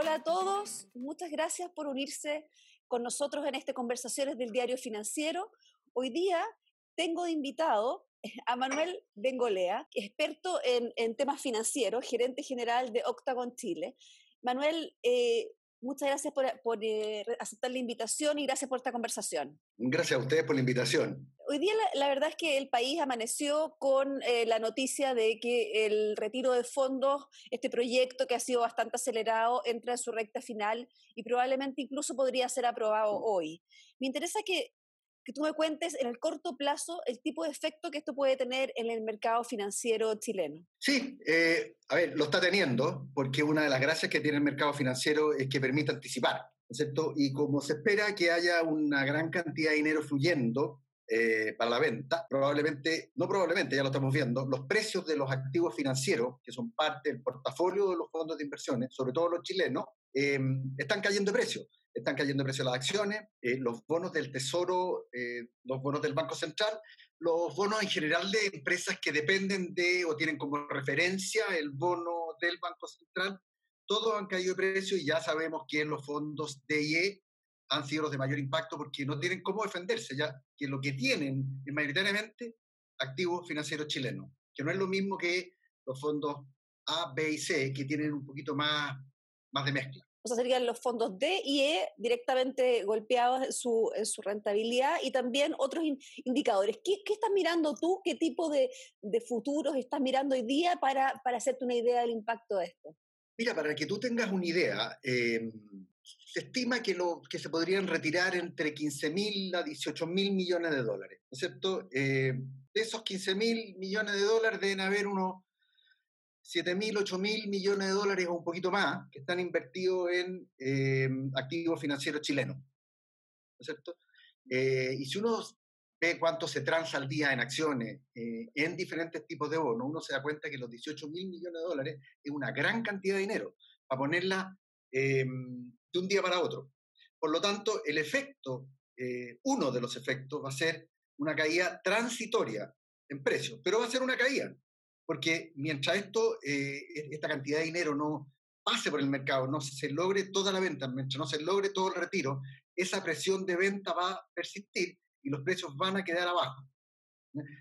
Hola a todos, muchas gracias por unirse con nosotros en este Conversaciones del Diario Financiero. Hoy día tengo de invitado a Manuel Bengolea, experto en, temas financieros, gerente general de Octagon Chile. Manuel, eh, muchas gracias por, eh, aceptar la invitación y gracias por esta conversación. Gracias a ustedes por la invitación. Hoy día la, verdad es que el país amaneció con eh, la noticia de que el retiro de fondos, este proyecto que ha sido bastante acelerado, entra en su recta final y probablemente incluso podría ser aprobado hoy. Me interesa que que tú me cuentes en el corto plazo el tipo de efecto que esto puede tener en el mercado financiero chileno. Sí, eh, a ver, lo está teniendo, porque una de las gracias que tiene el mercado financiero es que permite anticipar, ¿no es cierto? Y como se espera que haya una gran cantidad de dinero fluyendo, eh, para la venta, probablemente, no probablemente, ya lo estamos viendo, los precios de los activos financieros, que son parte del portafolio de los fondos de inversiones, sobre todo los chilenos, eh, están cayendo de precio están cayendo el precio de las acciones, eh, los bonos del Tesoro, eh, los bonos del Banco Central, los bonos en general de empresas que dependen de o tienen como referencia el bono del Banco Central, todos han caído de precio y ya sabemos que los fondos DIE han sido los de mayor impacto porque no tienen cómo defenderse, ya que lo que tienen es mayoritariamente activos financieros chilenos, que no es lo mismo que los fondos A, B y C, que tienen un poquito más, más de mezcla o sea, serían los fondos D y E directamente golpeados en su, su rentabilidad y también otros indicadores. ¿Qué, ¿Qué, estás mirando tú? ¿Qué tipo de, de futuros estás mirando hoy día para, para, hacerte una idea del impacto de esto? Mira, para que tú tengas una idea, em, se estima que, lo, que se podrían retirar entre 15 mil a 18 mil millones de dólares, ¿no es cierto? Eh, de esos 15 mil millones de dólares deben haber unos 7 mil, 8 mil millones de dólares o un poquito más que están invertidos en em, activos financieros chilenos. ¿No es cierto? Eh, y si uno ve cuánto se transa al día en acciones, eh, en diferentes tipos de bonos, uno se da cuenta que los 18 mil millones de dólares es una gran cantidad de dinero para ponerla em, de un día para otro. Por lo tanto, el efecto, eh, uno de los efectos va a ser una caída transitoria en precios, pero va a ser una caída porque mientras esto, eh, e-, esta cantidad de dinero no pase por el mercado, no se logre toda la venta, mientras no se logre todo el retiro, esa presión de venta va a persistir y los precios van a quedar abajo.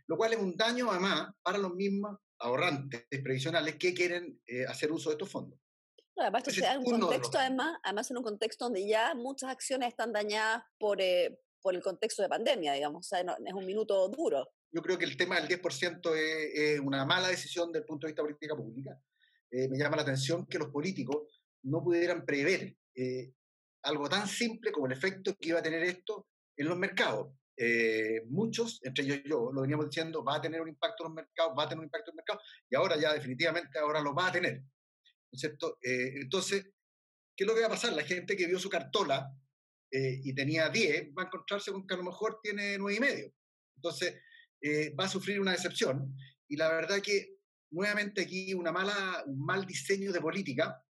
Lo cual es un daño además para los mismos ahorrantes previsionales que quieren eh, hacer uso de estos fondos. además, esto en un contexto, además, además en un contexto donde ya muchas acciones están dañadas por, eh, por el contexto de pandemia, digamos, o sea, es un minuto duro yo creo que el tema del 10% es, una mala decisión desde el punto de vista de política pública. Eh, me llama la atención que los políticos no pudieran prever eh, algo tan simple como el efecto que iba a tener esto en los mercados. Eh, muchos, entre ellos yo, lo veníamos diciendo, va a tener un impacto en los mercados, va a tener un impacto en los mercados, y ahora ya definitivamente ahora lo va a tener. ¿no es cierto? entonces, ¿qué es lo que va a pasar? La gente que vio su cartola y tenía 10 va a encontrarse con que a lo mejor tiene 9 y medio. Entonces, eh, va a sufrir una decepción. Y la verdad que nuevamente aquí una mala, un mal diseño de política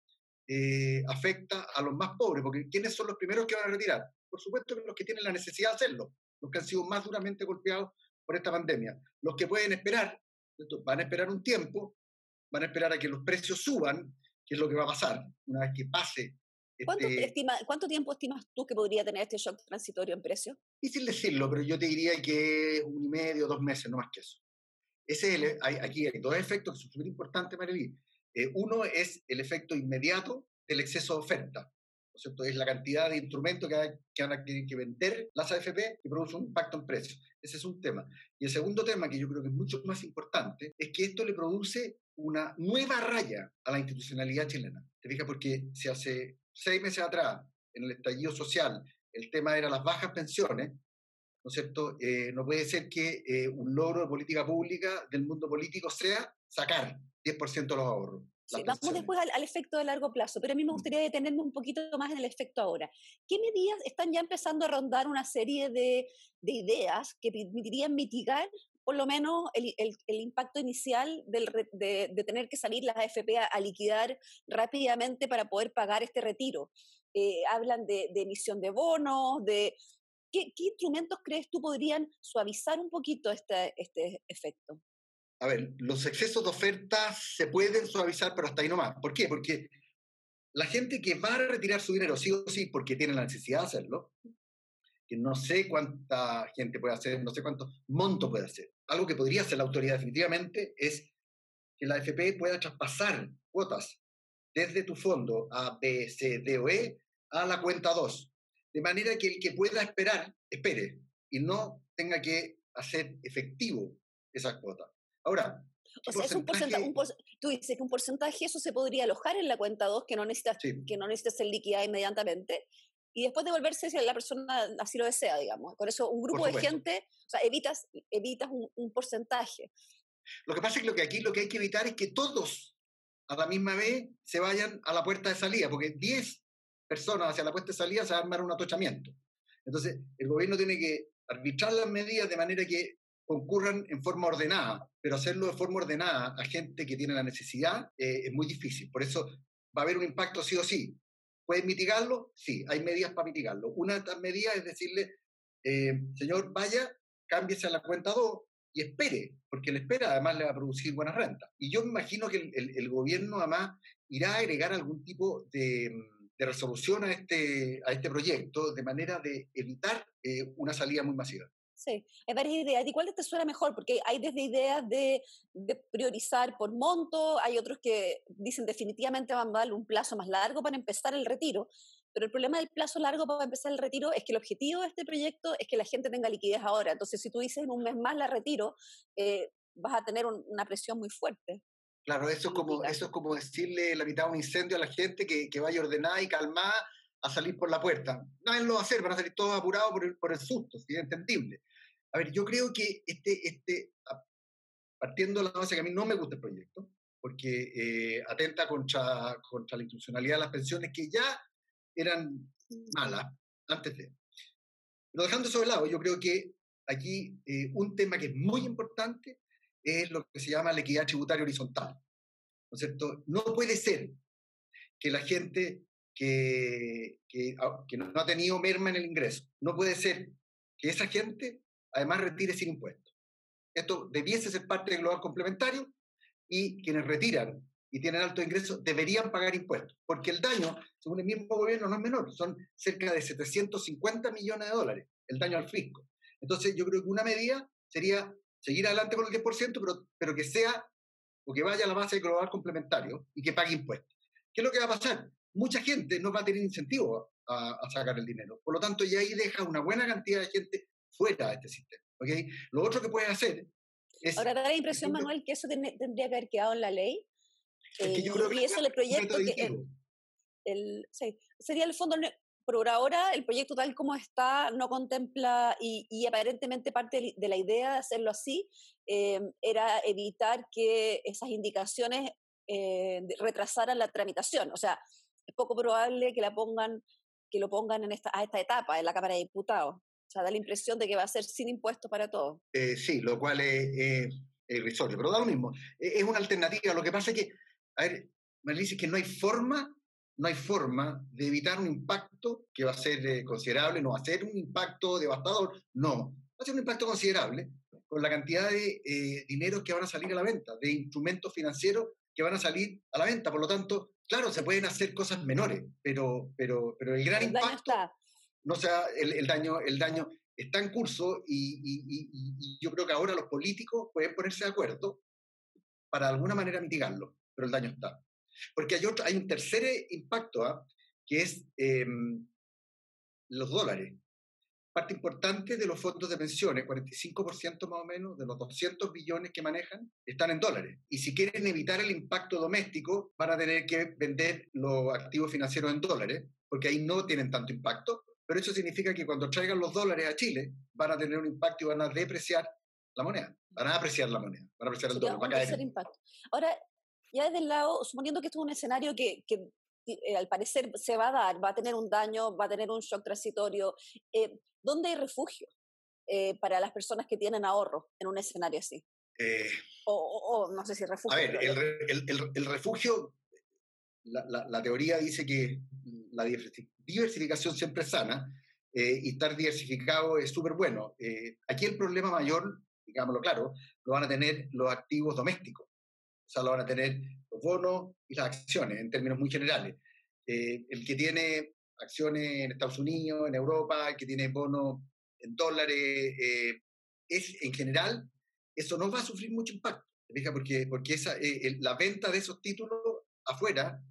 eh, afecta a los más pobres, porque ¿quiénes son los primeros que van a retirar? Por supuesto que los que tienen la necesidad de hacerlo, los que han sido más duramente golpeados por esta pandemia. Los que pueden esperar, van a esperar un tiempo, van a esperar a que los precios suban, que es lo que va a pasar una vez que pase ¿Cuánto, este ¿Cuánto, tiempo estimas tú que podría tener este shock transitorio en precio? Difícil decirlo, pero yo te diría que un y medio, dos meses, no más que eso. Ese es hay, aquí hay dos efectos que son súper importantes, Mariví. Eh, uno es el efecto inmediato del exceso de oferta. ¿no es, es la cantidad de instrumentos que, que van a tener que vender las AFP que produce un impacto en precios. Ese es un tema. Y el segundo tema, que yo creo que es mucho más importante, es que esto le produce una nueva raya a la institucionalidad chilena. ¿Te fijas? Porque se hace seis meses atrás, en el estallido social, el tema era las bajas pensiones, ¿no es cierto? Eh, no puede ser que eh, un logro de política pública del mundo político sea sacar 10% de los ahorros. Sí, vamos después al, efecto de largo plazo, pero a mí me mm. gustaría detenerme un poquito más en el efecto ahora. ¿Qué medidas están ya empezando a rondar una serie de, de ideas que permitirían mitigar por lo menos el, impacto inicial de, tener que salir las AFP a, liquidar rápidamente para poder pagar este retiro. Eh, hablan de, emisión de bonos, de... ¿Qué, ¿Qué, instrumentos crees tú podrían suavizar un poquito este, este efecto? A ver, los excesos de oferta se pueden suavizar, pero hasta ahí nomás. ¿Por qué? Porque la gente que va a retirar su dinero sí o sí porque tiene la necesidad de hacerlo, que no sé cuánta gente puede hacer, no sé cuánto monto puede hacer. Algo que podría hacer la autoridad definitivamente es que la AFP pueda traspasar cuotas desde tu fondo A, B, C, D o E a la cuenta 2, de manera que el que pueda esperar, espere y no tenga que hacer efectivo esa cuota. Ahora, o sea, es un porcentaje, tú dices que un porcentaje eso se podría alojar en la cuenta 2 que no necesitas que no necesitas ser liquidada inmediatamente y después devolverse si la persona así lo desea, digamos. Por eso un grupo de gente, o sea, evitas, evitas un, un, porcentaje. Lo que pasa es que, lo que aquí lo que hay que evitar es que todos a la misma vez se vayan a la puerta de salida, porque 10 personas hacia la puerta de salida se va a armar un atochamiento. Entonces, el gobierno tiene que arbitrar las medidas de manera que concurran en forma ordenada, pero hacerlo de forma ordenada a gente que tiene la necesidad eh, es muy difícil. Por eso va a haber un impacto sí o sí. ¿Pueden mitigarlo? Sí, hay medidas para mitigarlo. Una de estas medidas es decirle, eh, señor, vaya, cámbiese a la cuenta 2 y espere, porque la espera además le va a producir buena renta. Y yo me imagino que el, gobierno además irá a agregar algún tipo de, resolución a este, a este proyecto de manera de evitar eh, una salida muy masiva. Sí, hay varias ideas. ¿Y cuál te suena mejor? Porque hay desde ideas de, priorizar por monto, hay otros que dicen definitivamente van a darle un plazo más largo para empezar el retiro. Pero el problema del plazo largo para empezar el retiro es que el objetivo de este proyecto es que la gente tenga liquidez ahora. Entonces, si tú dices en un mes más la retiro, eh, vas a tener una presión muy fuerte. Claro, eso es, como, eso es como decirle la mitad de un incendio a la gente que, que vaya ordenada y calmada a salir por la puerta. Nadie lo va a hacer, van a salir todos apurados por el, por el susto, es entendible. A ver, yo creo que este, este, partiendo de la base que a mí no me gusta el proyecto, porque eh, atenta contra, contra la institucionalidad de las pensiones que ya eran malas antes de. Pero dejando eso de lado, yo creo que aquí eh, un tema que es muy importante es lo que se llama la equidad tributaria horizontal. ¿No? No puede ser que la gente ah, que no ha tenido merma en el ingreso, no puede ser que esa gente además retire sin impuestos. Esto debiese ser parte del global complementario y quienes retiran y tienen alto ingreso deberían pagar impuestos, porque el daño, según el mismo gobierno, no es menor, son cerca de 750 millones de dólares el daño al fisco. Entonces, yo creo que una medida sería seguir adelante con el 10%, pero, pero que sea o que vaya a la base del global complementario y que pague impuestos. ¿Qué es lo que va a pasar? Mucha gente no va a tener incentivo a, a sacar el dinero. Por lo tanto, ya ahí deja una buena cantidad de gente fuera de este sistema. ¿okay? Lo otro que puede hacer es... Ahora da la impresión, Manuel, que eso tendría que haber quedado en la ley. Eh, y eso el proyecto que... El, sí, sería el fondo por ahora el proyecto tal como está no contempla y, y aparentemente parte de la idea de hacerlo así eh, era evitar que esas indicaciones eh, retrasaran la tramitación. O sea, es poco probable que la pongan que lo pongan en esta, a esta etapa en la Cámara de Diputados. O sea, da la impresión de que va a ser sin impuestos para todos. Eh, sí, lo cual es, irrisorio, pero da lo mismo. Es una alternativa. Lo que pasa es que, a ver, me dice que no hay forma, no hay forma de evitar un impacto que va a ser eh, considerable, no va a ser un impacto devastador, no. Va a ser un impacto considerable con la cantidad de eh, dinero que van a salir a la venta, de instrumentos financieros que van a salir a la venta. Por lo tanto, claro, se pueden hacer cosas menores, pero, pero, pero el gran impacto no sea, el, daño, el daño está en curso y, yo creo que ahora los políticos pueden ponerse de acuerdo para de alguna manera mitigarlo, pero el daño está. Porque hay, otro, hay un tercer impacto, ¿ah? que es em, los dólares. Parte importante de los fondos de pensiones, 45% más o menos de los 200 billones que manejan, están en dólares. Y si quieren evitar el impacto doméstico, van a tener que vender los activos financieros en dólares, porque ahí no tienen tanto impacto, pero eso significa que cuando traigan los dólares a Chile van a tener un impacto y van a depreciar la moneda, van a apreciar la moneda, van a apreciar el dólar. Va a caer. impacto. Ahora, ya desde el lado, suponiendo que esto es un escenario que, que eh, al parecer se va a dar, va a tener un daño, va a tener un shock transitorio, eh, ¿dónde hay refugio eh, para las personas que tienen ahorro en un escenario así? O, no sé si refugio. A ver, el, el, el, refugio, la, la, la, teoría dice que la diversificación siempre es sana eh, y estar diversificado es súper bueno. Eh, aquí el problema mayor, digámoslo claro, lo van a tener los activos domésticos. O sea, lo van a tener los bonos y las acciones en términos muy generales. Eh, el que tiene acciones en Estados Unidos, en Europa, el que tiene bonos en dólares, eh, es en general, eso no va a sufrir mucho impacto, porque, porque esa, eh, la venta de esos títulos afuera,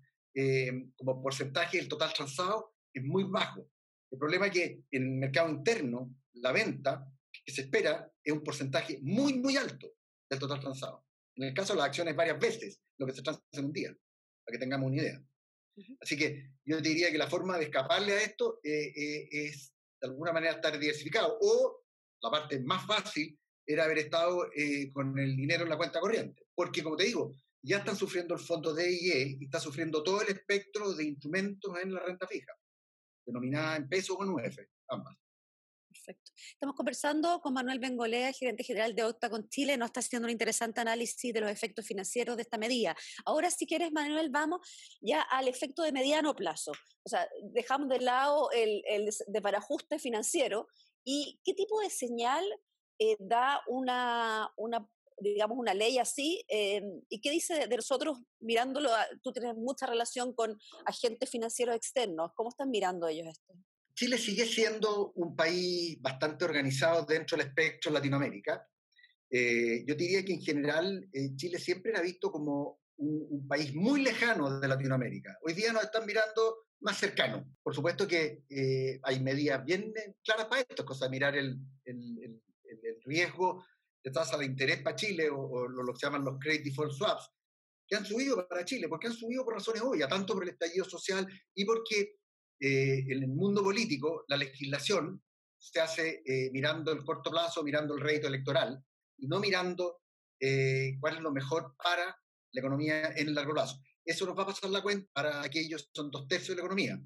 como porcentaje del total transado, es muy bajo. El problema es que en el mercado interno, la venta que se espera es un porcentaje muy, muy alto del total transado. En el caso de las acciones, varias veces lo que se transa en un día, para que tengamos una idea. Así que yo diría que la forma de escaparle a esto eh, eh, es de alguna manera estar diversificado. O la parte más fácil era haber estado eh, con el dinero en la cuenta corriente. Porque, como te digo, ya están sufriendo el fondo DIE y está sufriendo todo el espectro de instrumentos en la renta fija, denominada en peso o en UF, ambas. Perfecto. Estamos conversando con Manuel Bengolea, gerente general de Octa con Chile. Nos está haciendo un interesante análisis de los efectos financieros de esta medida. Ahora, si quieres, Manuel, vamos ya al efecto de mediano plazo. O sea, dejamos de lado el, el de financiero y qué tipo de señal eh, da una, una digamos, una ley así, eh, ¿y qué dice de nosotros mirándolo? Tú tienes mucha relación con agentes financieros externos, ¿cómo están mirando ellos esto? Chile sigue siendo un país bastante organizado dentro del espectro Latinoamérica. Eh, yo diría que en general eh, Chile siempre era visto como un, país muy lejano de Latinoamérica. Hoy día nos están mirando más cercano. Por supuesto que eh, hay medidas bien claras para esto, cosa de mirar el, el, el, riesgo de tasa de interés para Chile o, lo que llaman los credit default swaps, que han subido para Chile, porque han subido por razones obvias, tanto por el estallido social y porque eh, en el mundo político la legislación se hace eh, mirando el corto plazo, mirando el rédito electoral y no mirando eh, cuál es lo mejor para la economía en el largo plazo. Eso nos va a pasar la cuenta para aquellos son dos tercios de la economía.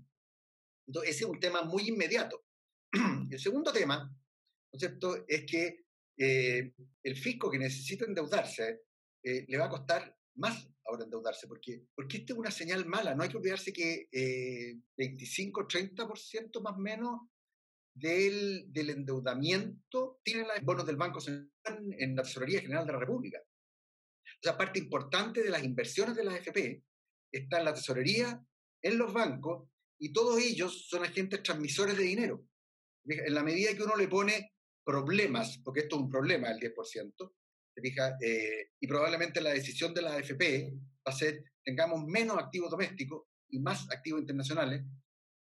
Entonces, ese es un tema muy inmediato. el segundo tema, ¿no es cierto?, es que el fisco que necesita endeudarse le va a costar más ahora endeudarse, porque, porque esta es una señal mala. No hay que olvidarse que eh, 25-30% más o menos del, del, endeudamiento tienen los bonos del Banco Central en la Tesorería General de la República. O sea, parte importante de las inversiones de la AFP está en la tesorería, en los bancos, y todos ellos son agentes transmisores de dinero. En la medida que uno le pone problemas, porque esto es un problema, el 10%, eh, y probablemente la decisión de la AFP va a ser tengamos menos activos domésticos y más activos internacionales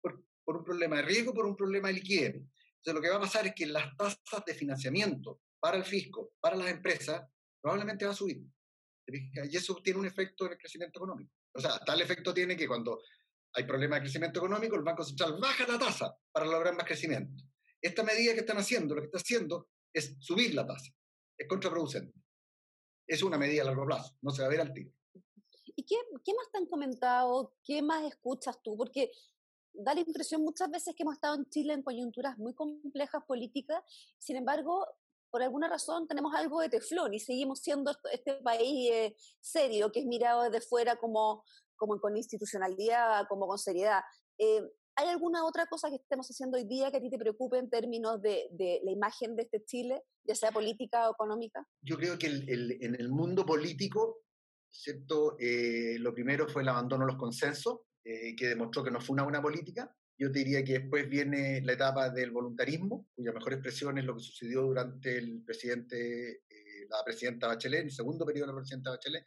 por, un problema de riesgo, por un problema de liquidez. Entonces lo que va a pasar es que las tasas de financiamiento para el fisco, para las empresas, probablemente va a subir. Y eso tiene un efecto en el crecimiento económico. O sea, tal efecto tiene que cuando hay problemas de crecimiento económico, el Banco Central baja la tasa para lograr más crecimiento. Esta medida que están haciendo, lo que está haciendo es subir la tasa es contraproducente. Es una medida a largo plazo, no se va a ver al tiro. ¿Y qué, qué más te han comentado? ¿Qué más escuchas tú? Porque da la impresión muchas veces que hemos estado en Chile en coyunturas muy complejas políticas, sin embargo, por alguna razón tenemos algo de teflón y seguimos siendo este país eh, serio, que es mirado desde fuera como, como con institucionalidad, como con seriedad. Eh, ¿Hay alguna otra cosa que estemos haciendo hoy día que a ti te preocupe en términos de, la imagen de este Chile, ya sea política o económica? Yo creo que en el mundo político, ¿cierto? Eh, lo primero fue el abandono de los consensos, eh, que demostró que no fue una buena política. Yo diría que después viene la etapa del voluntarismo, cuya mejor expresión es lo que sucedió durante el presidente, eh, la presidenta Bachelet, en el segundo periodo de la presidenta Bachelet,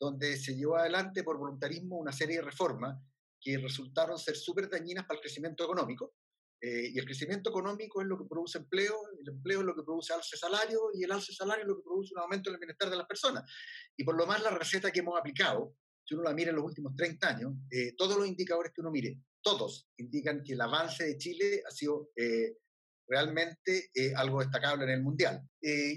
donde se llevó adelante por voluntarismo una serie de reformas que resultaron ser súper dañinas para el crecimiento económico. Eh, y el crecimiento económico es lo que produce empleo, el empleo es lo que produce alce salario y el alce salario es lo que produce un aumento del bienestar de las personas. Y por lo más la receta que hemos aplicado, si uno la mira en los últimos 30 años, eh, todos los indicadores que uno mire, todos indican que el avance de Chile ha sido eh, realmente algo destacable en el mundial.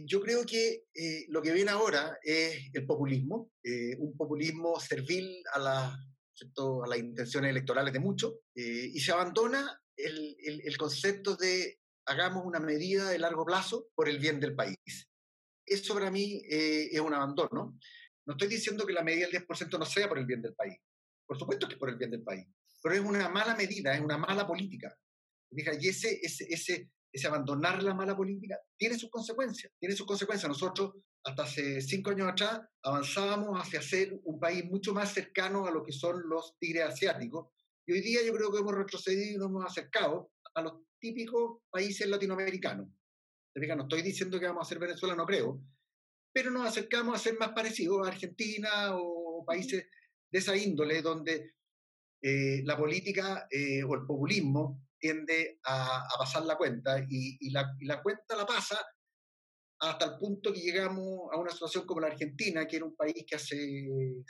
yo creo que lo que viene ahora es el populismo, un populismo servil a la a las intenciones electorales de muchos, eh, y se abandona el, el, concepto de hagamos una medida de largo plazo por el bien del país. Eso para mí eh, es un abandono. No estoy diciendo que la medida del 10% no sea por el bien del país. Por supuesto que es por el bien del país. Pero es una mala medida, es una mala política. Y ese, ese, ese, ese abandonar la mala política tiene sus consecuencias. Tiene sus consecuencias. Nosotros hasta hace cinco años atrás avanzábamos hacia ser un país mucho más cercano a lo que son los tigres asiáticos, Y hoy día yo creo que hemos retrocedido y nos hemos acercado a los típicos países latinoamericanos. No estoy diciendo que vamos a ser Venezuela, no creo, pero nos acercamos a ser más parecidos a Argentina o países de esa índole donde eh, la política eh, o el populismo tiende a, pasar la cuenta y, la, la, cuenta la pasa hasta el punto que llegamos a una situación como la Argentina, que era un país que hace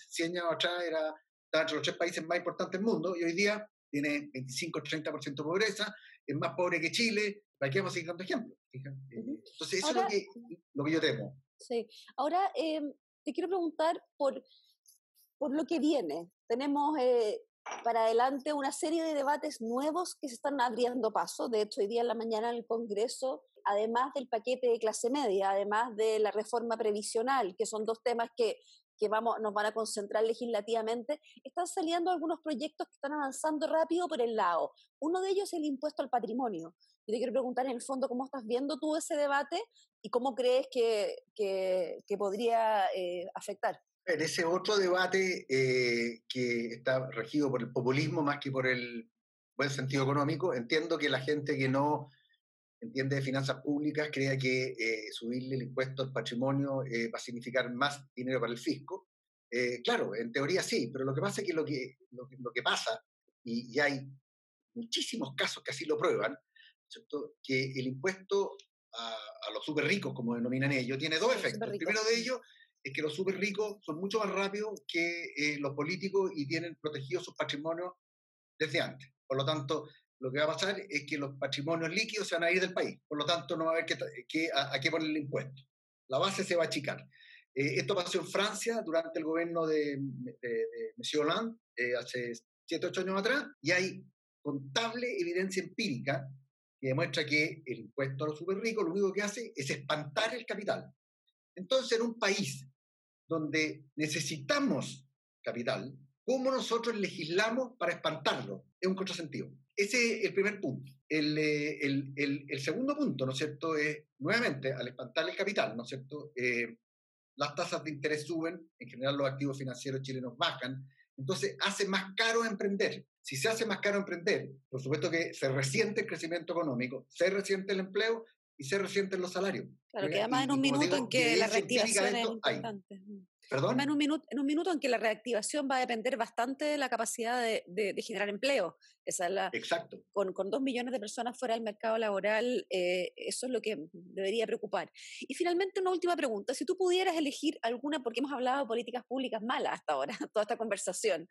100 años atrás era, estaba entre los tres países más importantes del mundo y hoy día tiene 25-30% de pobreza, es más pobre que Chile, ¿para qué vamos a seguir dando ejemplos? Eh, entonces, eso es lo que, lo que yo temo. Sí, ahora em, te quiero preguntar por, por lo que viene. Tenemos eh, para adelante una serie de debates nuevos que se están abriendo paso. De hecho, hoy día en la mañana en el Congreso, además del paquete de clase media, además de la reforma previsional, que son dos temas que, que vamos, nos van a concentrar legislativamente, están saliendo algunos proyectos que están avanzando rápido por el lado. Uno de ellos es el impuesto al patrimonio. Yo te quiero preguntar en el fondo cómo estás viendo tú ese debate y cómo crees que, que, podría eh, afectar. En ese otro debate eh, que está regido por el populismo más que por el buen sentido económico, entiendo que la gente que no entiende de finanzas públicas crea que eh, subirle el impuesto al patrimonio eh, va a significar más dinero para el fisco. claro, en teoría sí, pero lo que pasa es que lo que, lo, que pasa, y, y, hay muchísimos casos que así lo prueban, ¿cierto? que el impuesto a, a los súper ricos, como denominan ellos, tiene dos efectos. El primero de ellos es que los súper ricos son mucho más rápidos que eh, los políticos y tienen protegidos sus patrimonios desde antes. Por lo tanto, lo que va a pasar es que los patrimonios líquidos se van a ir del país. Por lo tanto, no va a haber que, a, qué poner el impuesto. La base se va a achicar. Eh, esto pasó en Francia durante el gobierno de, de, Monsieur Hollande, eh, hace 7, 8 años atrás, y hay contable evidencia empírica que demuestra que el impuesto a los súper ricos lo único que hace es espantar el capital. Entonces, en un país donde necesitamos capital, ¿cómo nosotros legislamos para espantarlo? Es un contrasentido. Ese es el primer punto. El, eh, el, el, segundo punto, ¿no es cierto?, es, nuevamente, al espantar el capital, ¿no es cierto?, eh, las tasas de interés suben, en general los activos financieros chilenos bajan, entonces hace más caro emprender. Si se hace más caro emprender, por supuesto que se resiente el crecimiento económico, se resiente el empleo y se resienten los salarios. Claro, queda más en un minuto en que la reactivación es importante. ¿Perdón? En un, minuto, en un minuto en que la reactivación va a depender bastante de la capacidad de, de, generar empleo. Esa es la, Exacto. Con, con, dos millones de personas fuera del mercado laboral, eh, eso es lo que debería preocupar. Y finalmente, una última pregunta. Si tú pudieras elegir alguna, porque hemos hablado de políticas públicas malas hasta ahora, toda esta conversación,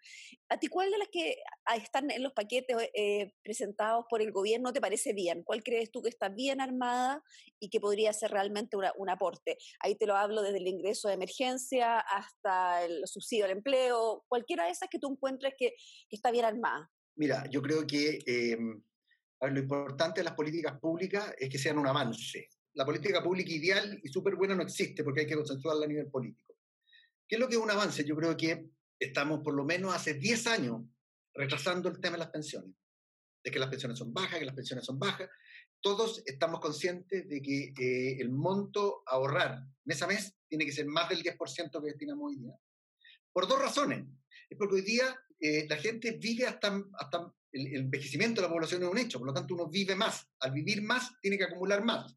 ¿a ti cuál de las que están en los paquetes eh, presentados por el gobierno te parece bien? ¿Cuál crees tú que está bien armada y que podría ser realmente una, un aporte? Ahí te lo hablo desde el ingreso de emergencia hasta el subsidio al empleo, cualquiera de esas que tú encuentres que, que está bien armada. Mira, yo creo que em, lo importante de las políticas públicas es que sean un avance. La política pública ideal y súper buena no existe porque hay que consensuarla a nivel político. ¿Qué es lo que es un avance? Yo creo que estamos por lo menos hace 10 años retrasando el tema de las pensiones. De que las pensiones son bajas, que las pensiones son bajas. Todos estamos conscientes de que eh, el monto a ahorrar mes a mes tiene que ser más del 10% que destinamos hoy día. Por dos razones. Es porque hoy día eh, la gente vive hasta, hasta el, envejecimiento de la población es un hecho, por lo tanto uno vive más. Al vivir más, tiene que acumular más.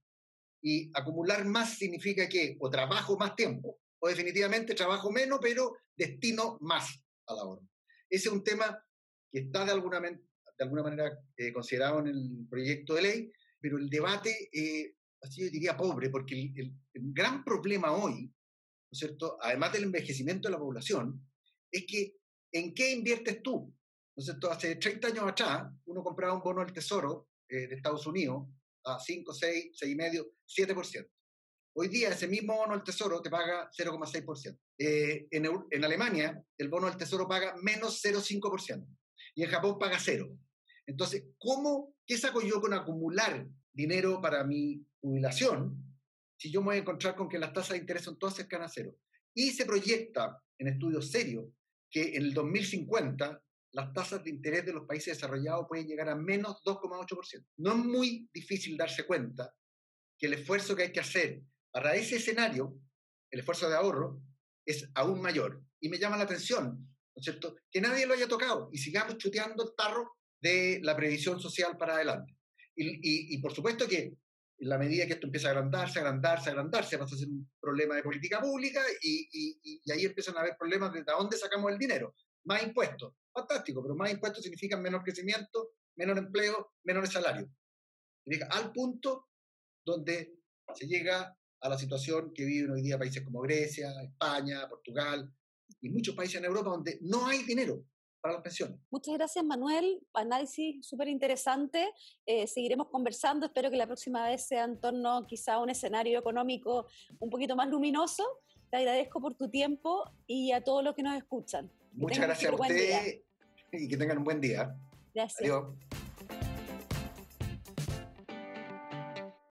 Y acumular más significa que o trabajo más tiempo, o definitivamente trabajo menos, pero destino más al ahorro. Ese es un tema que está de alguna, de alguna manera eh, considerado en el proyecto de ley, pero el debate, eh, así yo diría pobre, porque el, el gran problema hoy, ¿no es cierto?, además del envejecimiento de la población, es que ¿en qué inviertes tú? ¿No es cierto? Hace 30 años atrás, uno compraba un bono del Tesoro eh, de Estados Unidos a 5, 6, 6,5, 7%. Hoy día ese mismo bono del Tesoro te paga 0,6%. Eh, en, en, Alemania el bono del Tesoro paga menos 0,5% y en Japón paga cero. Entonces, ¿cómo, qué saco yo con acumular dinero para mi jubilación si yo me voy a encontrar con que las tasas de interés son todas cercanas a cero? Y se proyecta en estudios serios que en el 2050 las tasas de interés de los países desarrollados pueden llegar a menos 2,8%. No es muy difícil darse cuenta que el esfuerzo que hay que hacer para ese escenario, el esfuerzo de ahorro, es aún mayor. Y me llama la atención, ¿no es cierto? Que nadie lo haya tocado y sigamos chuteando el tarro de la previsión social para adelante. Y, por supuesto que en la medida que esto empieza a agrandarse, agrandarse, agrandarse, pasa a ser un problema de política pública y, ahí empiezan a haber problemas de dónde sacamos el dinero. Más impuestos, fantástico, pero más impuestos significan menor crecimiento, menor empleo, menores salarios. Al punto donde se llega a la situación que viven hoy día países como Grecia, España, Portugal y muchos países en Europa donde no hay dinero para las pensiones. Muchas gracias, Manuel. Análisis súper interesante. Eh, seguiremos conversando. Espero que la próxima vez sea en torno quizá a un escenario económico un poquito más luminoso. Te agradezco por tu tiempo y a todos los que nos escuchan. Muchas gracias a usted y que tengan un buen día. Gracias. Adiós.